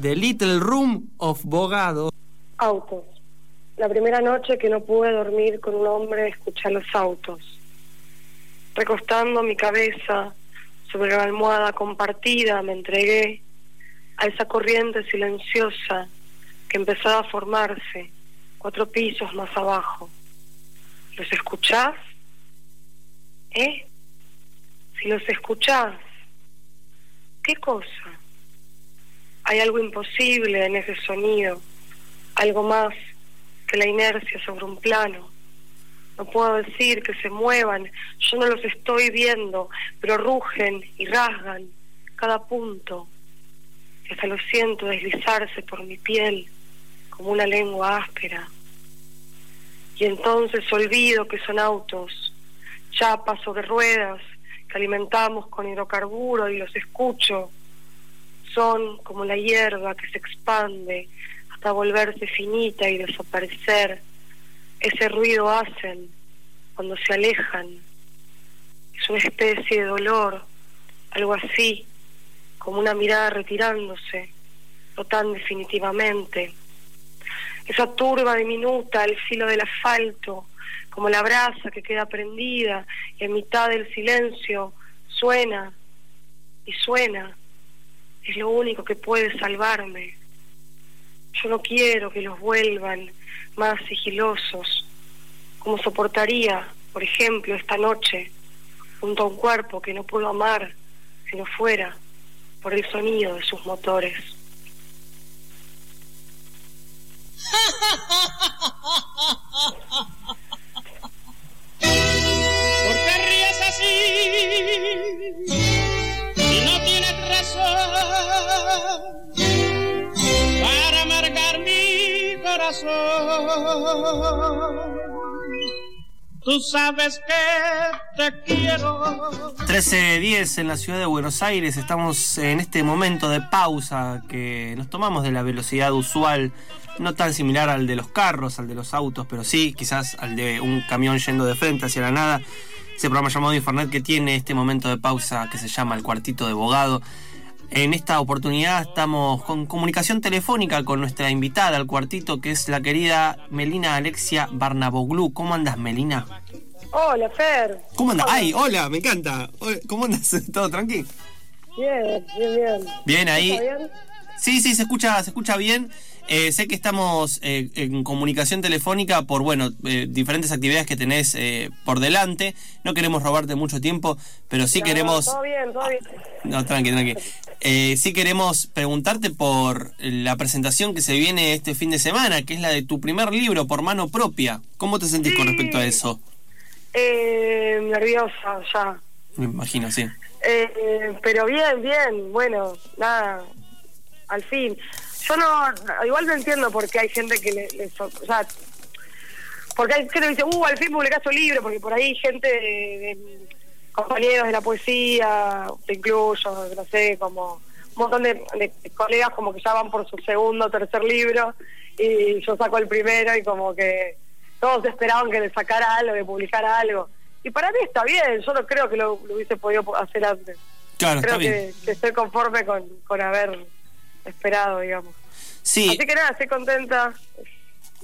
The Little Room of Bogado. Autos. La primera noche que no pude dormir con un hombre escuché los autos. Recostando mi cabeza sobre la almohada compartida, me entregué a esa corriente silenciosa que empezaba a formarse cuatro pisos más abajo. ¿Los escuchás? ¿Eh? Si los escuchás, ¿qué cosa? Hay algo imposible en ese sonido, algo más que la inercia sobre un plano. No puedo decir que se muevan, yo no los estoy viendo, pero rugen y rasgan cada punto. Y hasta lo siento deslizarse por mi piel como una lengua áspera. Y entonces olvido que son autos, chapas sobre ruedas que alimentamos con hidrocarburo y los escucho son como la hierba que se expande hasta volverse finita y desaparecer. Ese ruido hacen cuando se alejan. Es una especie de dolor, algo así, como una mirada retirándose, no tan definitivamente. Esa turba diminuta al filo del asfalto, como la brasa que queda prendida y en mitad del silencio suena y suena es lo único que puede salvarme. Yo no quiero que los vuelvan más sigilosos, como soportaría, por ejemplo, esta noche, junto a un cuerpo que no puedo amar si no fuera por el sonido de sus motores. Tú sabes que te quiero. 13.10 en la ciudad de Buenos Aires. Estamos en este momento de pausa que nos tomamos de la velocidad usual, no tan similar al de los carros, al de los autos, pero sí quizás al de un camión yendo de frente hacia la nada. Ese programa llamado Infernet que tiene este momento de pausa que se llama El Cuartito de Bogado. En esta oportunidad estamos con comunicación telefónica con nuestra invitada al cuartito, que es la querida Melina Alexia Barnaboglu. ¿Cómo andas, Melina? Hola, Fer. ¿Cómo andas? ¡Ay, hola! Me encanta. ¿Cómo andas? ¿Todo tranqui? Bien, bien, bien. Bien ahí. ¿Está bien? Sí, sí, se escucha, se escucha bien. Eh, sé que estamos eh, en comunicación telefónica por, bueno, eh, diferentes actividades que tenés eh, por delante. No queremos robarte mucho tiempo, pero sí No, queremos... Todo bien, todo bien. No, tranqui, tranqui. Eh, sí queremos preguntarte por la presentación que se viene este fin de semana, que es la de tu primer libro por mano propia. ¿Cómo te sentís con respecto a eso? Eh, nerviosa ya. Me imagino, sí. Eh, pero bien, bien, bueno, nada, al fin. Yo no, igual no entiendo por qué hay gente que le, le so- o sea, porque hay gente que dice, uh, al fin publicaste un libro, porque por ahí gente de, de compañeros de la poesía, te incluyo, no sé, como un montón de, de colegas como que ya van por su segundo o tercer libro, y yo saco el primero y como que todos esperaban que le sacara algo, que publicara algo. Y para mí está bien, yo no creo que lo, lo hubiese podido hacer antes. Claro, creo está bien. que, que estoy conforme con, con haber esperado, digamos. Sí, Así que nada, estoy contenta.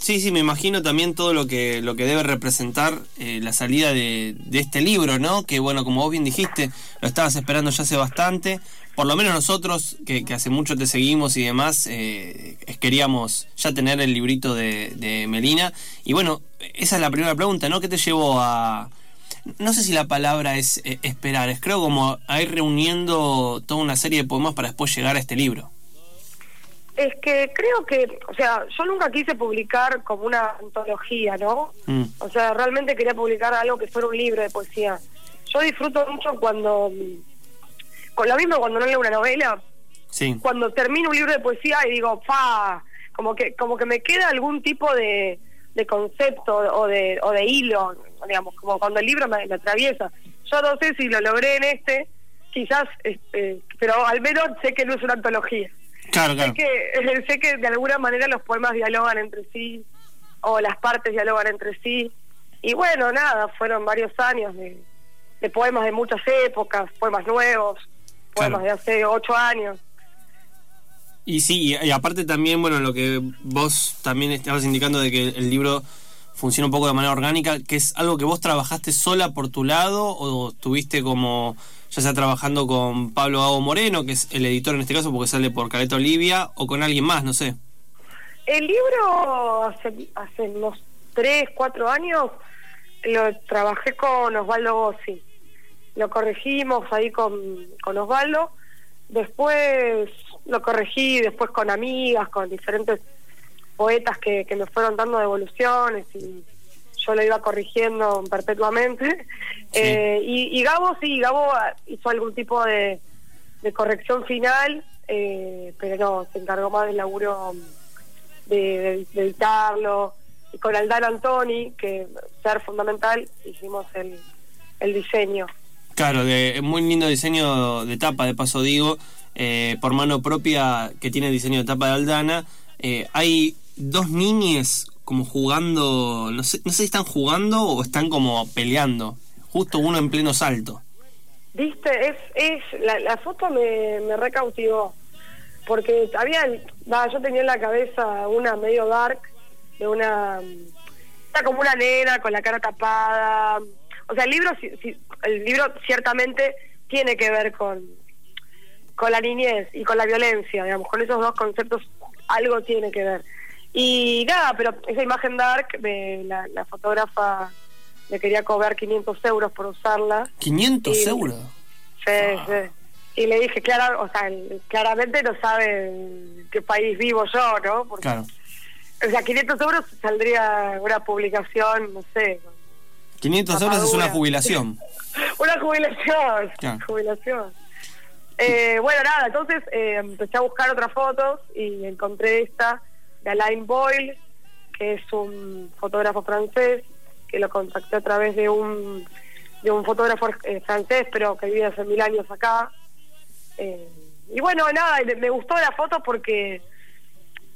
Sí, sí, me imagino también todo lo que, lo que debe representar eh, la salida de, de este libro, ¿no? Que bueno, como vos bien dijiste, lo estabas esperando ya hace bastante. Por lo menos nosotros, que, que hace mucho te seguimos y demás, eh, queríamos ya tener el librito de, de Melina. Y bueno, esa es la primera pregunta, ¿no? ¿Qué te llevó a... No sé si la palabra es eh, esperar, es creo como a ir reuniendo toda una serie de poemas para después llegar a este libro. Es que creo que, o sea, yo nunca quise publicar como una antología, ¿no? Mm. O sea, realmente quería publicar algo que fuera un libro de poesía. Yo disfruto mucho cuando con lo mismo cuando no leo una novela, Sí. cuando termino un libro de poesía y digo, fa, como que como que me queda algún tipo de, de concepto o de, o de hilo, digamos, como cuando el libro me, me atraviesa. Yo no sé si lo logré en este, quizás, este, pero al menos sé que no es una antología. Claro, claro. Sé que, sé que de alguna manera los poemas dialogan entre sí, o las partes dialogan entre sí. Y bueno, nada, fueron varios años de, de poemas de muchas épocas, poemas nuevos, poemas Claro. de hace ocho años. Y sí, y, y aparte también, bueno, lo que vos también estabas indicando de que el libro funciona un poco de manera orgánica, que es algo que vos trabajaste sola por tu lado o estuviste como, ya sea trabajando con Pablo Gago Moreno, que es el editor en este caso porque sale por Caleta Olivia, o con alguien más, no sé. El libro hace, unos tres, cuatro años lo trabajé con Osvaldo Gossi. Lo corregimos ahí con, con Osvaldo. Después lo corregí después con amigas, con diferentes poetas que, que me fueron dando devoluciones y yo lo iba corrigiendo perpetuamente. Eh, y, y Gabo sí, Gabo hizo algún tipo de, de corrección final, eh, pero no, se encargó más del laburo de, de- de editarlo. Y con Aldana Antoni, que ser fundamental, hicimos el, el diseño. Claro, de muy lindo diseño de tapa, de paso digo, eh, por mano propia que tiene diseño de tapa de Aldana. Eh, hay dos niñes como jugando, no sé, no sé si están jugando o están como peleando, justo uno en pleno salto. Viste, es, es la, foto me, me recautivó, porque había, va, yo tenía en la cabeza una medio dark, de una, está como una nena con la cara tapada, o sea, el libro, sí- sí, el libro ciertamente tiene que ver con, con la niñez y con la violencia, digamos, con esos dos conceptos algo tiene que ver. Y nada, pero esa imagen dark, de la, la fotógrafa me quería cobrar 500 euros por usarla. 500 Sí. euros. Sí, sí. Y le dije, clara, o sea, claramente no sabe en qué país vivo yo, ¿no? Porque, Claro. O sea, 500 euros saldría una publicación, no sé, 500 euros es una jubilación. una jubilación. Claro. Jubilación. Eh, bueno, nada, entonces eh, empecé a buscar otras fotos y encontré esta de Alain Boyle, que es un fotógrafo francés, que lo contacté a través de un de un fotógrafo eh, francés, pero que vive hace mil años acá. Eh, y bueno, nada, me- gustó la foto porque,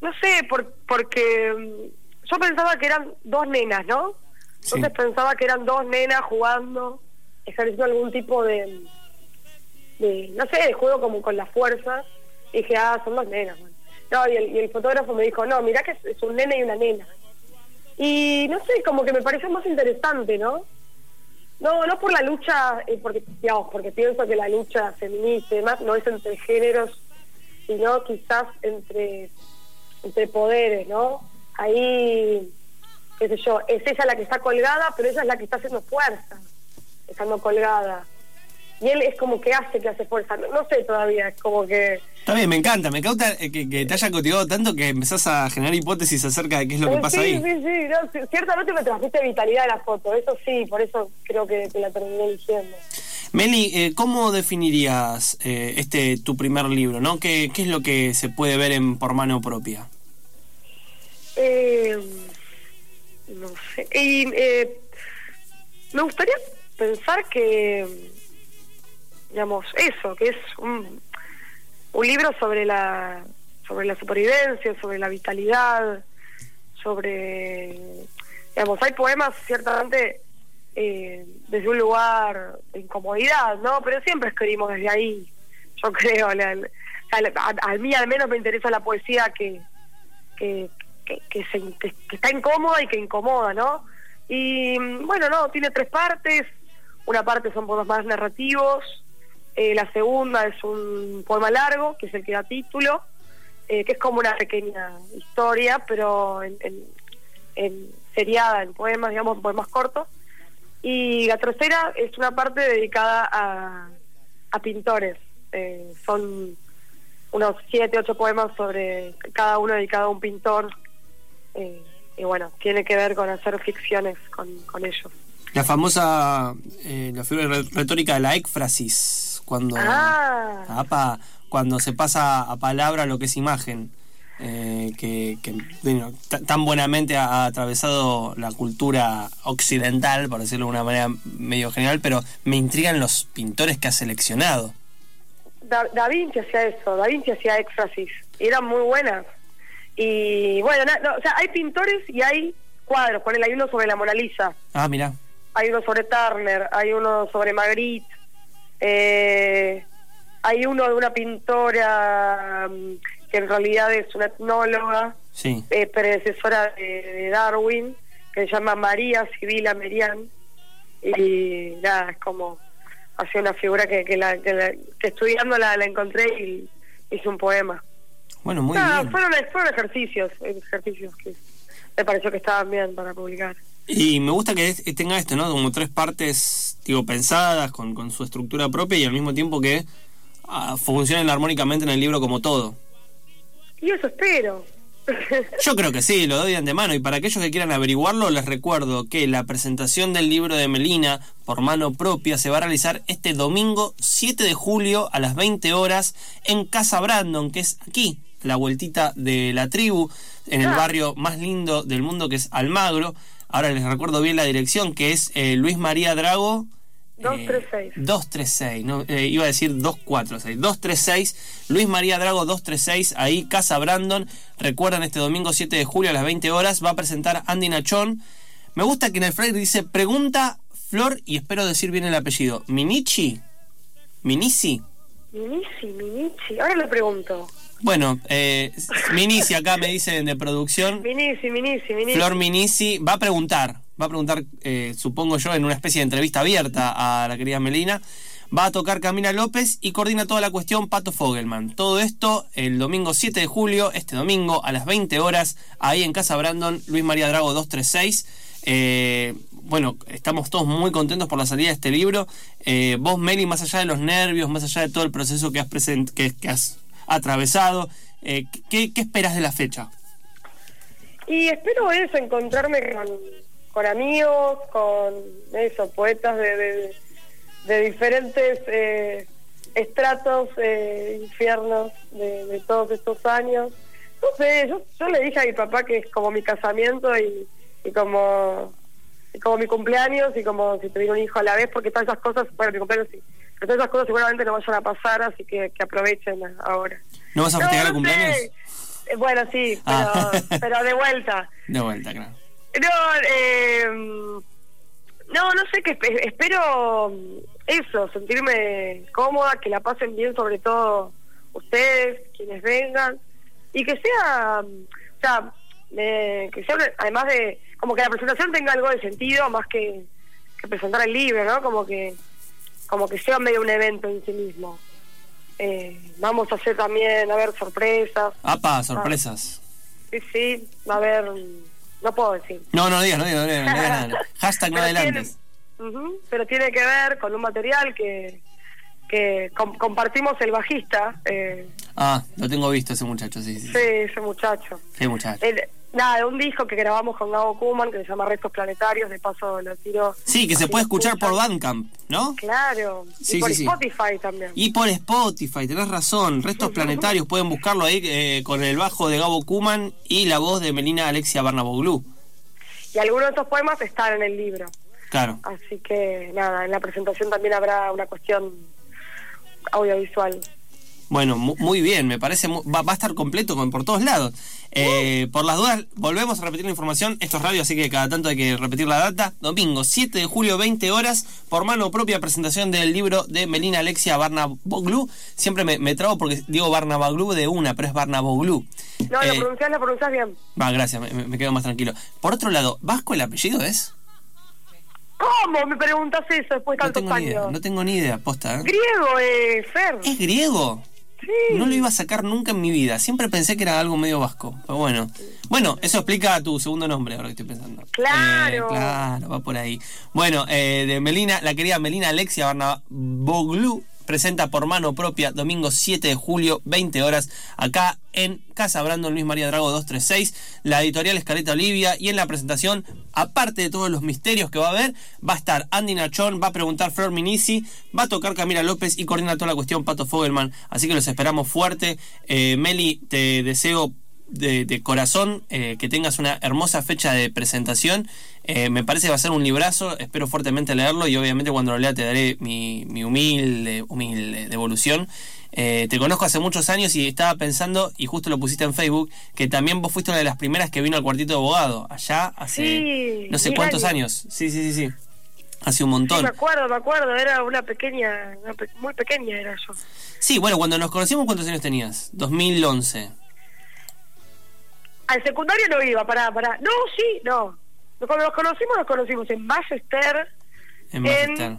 no sé, por, porque mm, yo pensaba que eran dos nenas, ¿no? Sí. Entonces pensaba que eran dos nenas jugando, ejerciendo algún tipo de, de, no sé, de juego como con la fuerza. Y dije, ah, son dos nenas. bueno. No, y el, fotógrafo me dijo, no, mirá que es, es un nene y una nena. Y no sé, como que me pareció más interesante, ¿no? No, no por la lucha, eh, porque digamos, porque pienso que la lucha feminista y demás no es entre géneros, sino quizás entre, entre poderes, ¿no? Ahí, qué sé yo, es ella la que está colgada, pero ella es la que está haciendo fuerza, estando colgada. Y él es como que hace que hace fuerza, no, no sé todavía, es como que... Está bien, me encanta, me encanta eh, que, que te haya cautivado tanto que empezás a generar hipótesis acerca de qué es lo que Eh, pasa ahí. sí, sí, no, ciertamente me transmite vitalidad la foto, eso sí, por eso creo que, que la terminé eligiendo. Meli, eh, ¿cómo definirías eh, este tu primer libro? ¿no? ¿Qué, ¿Qué es lo que se puede ver en por mano propia? Eh, no sé. Y me gustaría pensar que, digamos, eso, que es un, libro sobre la, sobre la supervivencia, sobre la vitalidad, sobre, digamos, hay poemas ciertamente eh, desde un lugar de incomodidad, ¿no? Pero siempre escribimos desde ahí, yo creo. la- a, a mí al menos me interesa la poesía que, que, que, se, que está incómoda y que incomoda, ¿no? Y mm, bueno, no, tiene tres partes. Una parte son poemas más narrativos, eh, la segunda es un poema largo, que es el que da título, eh, que es como una pequeña historia, pero en, seriada, en poemas, digamos, poemas cortos. Y la tercera es una parte dedicada a, pintores. Eh, son unos siete, ocho poemas sobre cada uno dedicado a un pintor. Eh, y bueno, tiene que ver con hacer ficciones con ellos. La famosa eh, la figura re- retórica de la éfrasis, cuando, Ah. apa, cuando se pasa a palabra lo que es imagen, eh, que, que, bueno, tan buenamente ha, ha atravesado la cultura occidental, por decirlo de una manera medio general, pero me intrigan los pintores que ha seleccionado. Da, Da Vinci hacía eso, Da Vinci hacía éxtasis, y eran muy buenas. Y bueno, no, o sea, hay pintores y hay cuadros, ponele, hay uno sobre la Mona Lisa, Ah, mira, hay uno sobre Turner, hay uno sobre Magritte, eh, hay uno de una pintora mm, que en realidad es una etnóloga, sí. eh, predecesora de, de Darwin, que se llama María Sibila Merian, y nada, es como hacía una figura que, que, la, que, la- que estudiando la, la encontré y hice un poema. Bueno, muy bien. fueron, fueron ejercicios, ejercicios que me pareció que estaban bien para publicar. Y me gusta que es- tenga esto, ¿no? Como tres partes, digo, pensadas, con, con su estructura propia y al mismo tiempo que ah, funcionen armónicamente en el libro como todo. Y eso espero. Yo creo que sí, lo doy de antemano. Y para aquellos que quieran averiguarlo, les recuerdo que la presentación del libro de Melina por mano propia se va a realizar este domingo 7 de julio a las 20 horas en Casa Brandon, que es aquí, la vueltita de la tribu, en el Ah. barrio más lindo del mundo que es Almagro. Ahora les recuerdo bien la dirección, que es eh, Luis María Drago. eh, 236. 236, no, eh, iba a decir 246. 236, Luis María Drago 236, ahí Casa Brandon. Recuerdan este domingo 7 de julio a las 20 horas va a presentar Andy Nachón. Me gusta que en el flyer dice pregunta Flor y espero decir bien el apellido. Minichi, Minisi. Minici, Minici. Ahora le pregunto. Bueno, eh, Minisi acá me dicen de producción. Minici, Minici, Minici. Flor Minisi va a preguntar, va a preguntar, eh, supongo yo, en una especie de entrevista abierta a la querida Melina. Va a tocar Camila López y coordina toda la cuestión Pato Fogelman. Todo esto el domingo 7 de julio, este domingo a las 20 horas, ahí en Casa Brandon, Luis María Drago 236. Eh, bueno, estamos todos muy contentos por la salida de este libro. Eh, vos, Meli, más allá de los nervios, más allá de todo el proceso que has, present que, que has atravesado, eh, ¿qué, ¿qué esperas de la fecha? Y espero eso, encontrarme con, amigos, con eso, poetas de, de, diferentes eh, estratos, eh, infiernos de, de todos estos años. No sé, yo, yo le dije a mi papá que es como mi casamiento y, y como como mi cumpleaños y como si tuviera un hijo a la vez, porque todas esas cosas, bueno, mi cumpleaños sí, pero todas esas cosas seguramente no vayan a pasar, así que, que aprovechen ahora. ¿No vas a festejar el no cumpleaños? sé. Eh, Bueno, sí, pero, Ah. pero de vuelta. De vuelta, claro. No, eh, no, no sé qué espe- espero mm, eso, sentirme cómoda, que la pasen bien, sobre todo ustedes, quienes vengan, y que sea, mm, o sea, eh, que sea, además de, como que la presentación tenga algo de sentido más que, que presentar el libro, ¿no? Como que, como que sea medio un evento en sí mismo. Eh, vamos a hacer también, a ver, sorpresas. Apa, sorpresas. Sí, sí, va a haber, no puedo decir. No, no digas, no digas, no digas, no digas nada. Hashtag no Pero adelantes. tiene- Ujú, pero tiene que ver con un material que, que com- compartimos el bajista, eh, Ah, lo tengo visto ese muchacho, sí, sí. sí, sí. ese muchacho. Qué muchacho. El- nada, un disco que grabamos con Gabo Kuman que se llama Restos Planetarios, de paso lo tiro. Sí, que se puede escuchar por. Bandcamp, ¿no? Claro, Sí, y por sí, sí. Spotify también. Y por Spotify, tenés razón. Restos planetarios, pueden buscarlo ahí eh, con el bajo de Gabo Kuman y la voz de Melina Alexia Barnaboglou. Y algunos de estos poemas están en el libro. Claro. Así que nada, en la presentación también habrá una cuestión audiovisual. Bueno, mu- muy bien, me parece. va, va a estar completo con, por todos lados. Eh, por las dudas, volvemos a repetir la información. Esto es radio, así que cada tanto hay que repetir la data. Domingo 7 de julio, 20 horas, por mano propia presentación del libro de Melina Alexia Barnaboglou. Siempre me, me trago porque digo Barnaboglou de una, pero es Barnaboglou. No, Eh, lo pronunciás, lo pronunciás bien. Va, gracias, me, me quedo más tranquilo. Por otro lado, ¿Vasco el apellido es? ¿Cómo me preguntas eso después de No tantos tengo ni idea, años? no tengo ni idea, posta. ¿eh? Griego, eh, Fer. ¿Es griego? Sí. No lo iba a sacar nunca en mi vida. Siempre pensé que era algo medio vasco. Pero bueno. Bueno, eso explica tu segundo nombre, ahora que estoy pensando. Claro. Eh, claro, va por ahí. Bueno, eh, de Melina, la querida Melina Alexia Barnaboglou. Presenta por mano propia domingo 7 de julio, 20 horas, acá en Casa Brandon Luis María Drago 236, la editorial Escaleta Olivia, y en la presentación, aparte de todos los misterios que va a haber, va a estar Andy Nachón, va a preguntar Flor Minisi, va a tocar Camila López y coordina toda la cuestión Pato Fogelman, así que los esperamos fuerte. Eh, Meli, te deseo de, de corazón eh, que tengas una hermosa fecha de presentación. Eh, me parece que va a ser un librazo, espero fuertemente leerlo y obviamente cuando lo lea te daré mi, mi humilde, humilde devolución. Eh, te conozco hace muchos años y estaba pensando, y justo lo pusiste en Facebook, que también vos fuiste una de las primeras que vino al cuartito de abogado, allá hace Sí, no sé cuántos años. años. Sí, sí, sí, sí. Hace un Sí, montón. me acuerdo, me acuerdo, era una pequeña, una pe- muy pequeña era yo. Sí, bueno, cuando nos conocimos, ¿cuántos años tenías? 2011. Al secundario no iba, pará, pará. No, sí, no. Cuando nos conocimos, nos conocimos en Ballester. En Magister.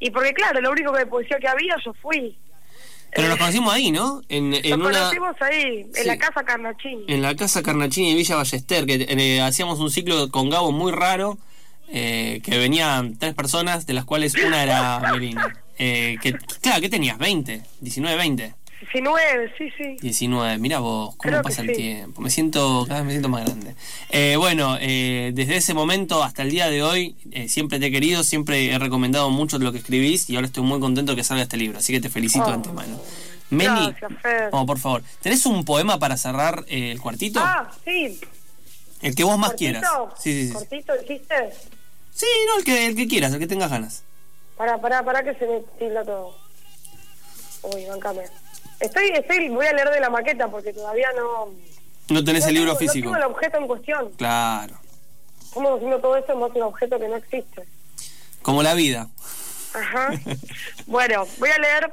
Y porque, claro, lo único de poesía que había, yo fui. Pero nos conocimos ahí, ¿no? En, en Nos una... conocimos ahí, en Sí. la casa Carnachini. En la casa Carnachini de Villa Ballester, que eh, hacíamos un ciclo con Gabo muy raro, eh, que venían tres personas, de las cuales una era Melina. Eh, que, claro, ¿qué tenías? ¿20? ¿19, 20? 19, sí, sí. 19, mira vos, cómo Creo pasa el sí. tiempo. Me siento, cada vez me siento más grande. Eh, bueno, eh, desde ese momento hasta el día de hoy, eh, siempre te he querido, siempre he recomendado mucho lo que escribís y ahora estoy muy contento que salga este libro, así que te felicito Oh. de antemano. Meli, Gracias, oh, por favor, ¿tenés un poema para cerrar eh, el cuartito? Ah, sí. El que vos más ¿Cortito? quieras. Sí, sí, sí. ¿Cortito dijiste? Sí, no, el que, el que quieras, el que tengas ganas. Pará, pará, pará que se me tilda todo. Uy, bancame. Estoy, estoy, voy a leer de la maqueta porque todavía no... No tenés no el libro tengo- físico. No tengo el objeto en cuestión. Claro. Estamos haciendo todo esto en base a un objeto que no existe. Como la vida. Ajá. bueno, voy a leer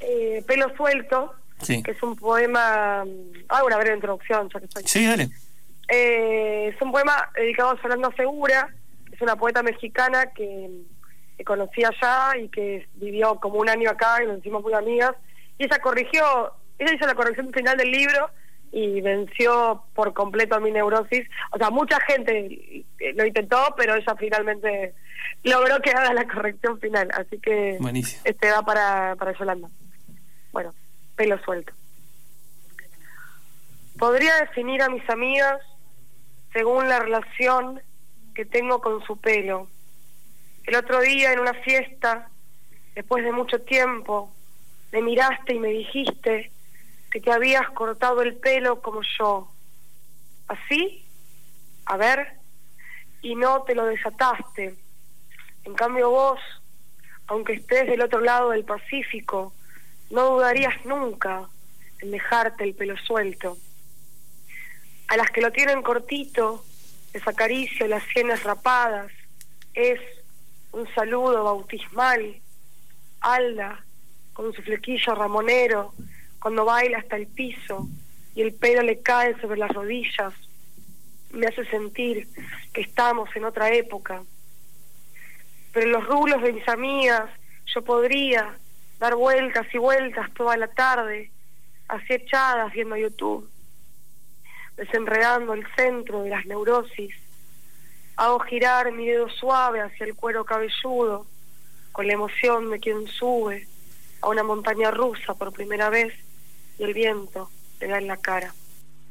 eh, Pelo Suelto, Sí. que es un poema... Hago una breve introducción, ya que estoy. Sí, dale. Eh, es un poema dedicado a Yolanda Segura, que es una poeta mexicana que, que conocí allá y que vivió como un año acá y nos hicimos muy amigas. Y ella corrigió, ella hizo la corrección final del libro y venció por completo a mi neurosis. O sea, mucha gente lo intentó, pero ella finalmente logró que haga la corrección final. Así que Buenísimo. este va para, para Yolanda. Bueno, pelo suelto. Podría definir a mis amigas según la relación que tengo con su pelo. El otro día en una fiesta, después de mucho tiempo, me miraste y me dijiste que te habías cortado el pelo como yo. ¿Así? A ver. Y no te lo desataste. En cambio vos, aunque estés del otro lado del Pacífico, no dudarías nunca en dejarte el pelo suelto. A las que lo tienen cortito, les acaricio las sienes rapadas. Es un saludo bautismal. Alda, con su flequillo ramonero, cuando baila hasta el piso y el pelo le cae sobre las rodillas, me hace sentir que estamos en otra época. Pero en los rulos de mis amigas yo podría dar vueltas y vueltas toda la tarde, así echadas viendo YouTube, desenredando el centro de las neurosis. Hago girar mi dedo suave hacia el cuero cabelludo, con la emoción de quien sube a una montaña rusa por primera vez y el viento le da en la cara.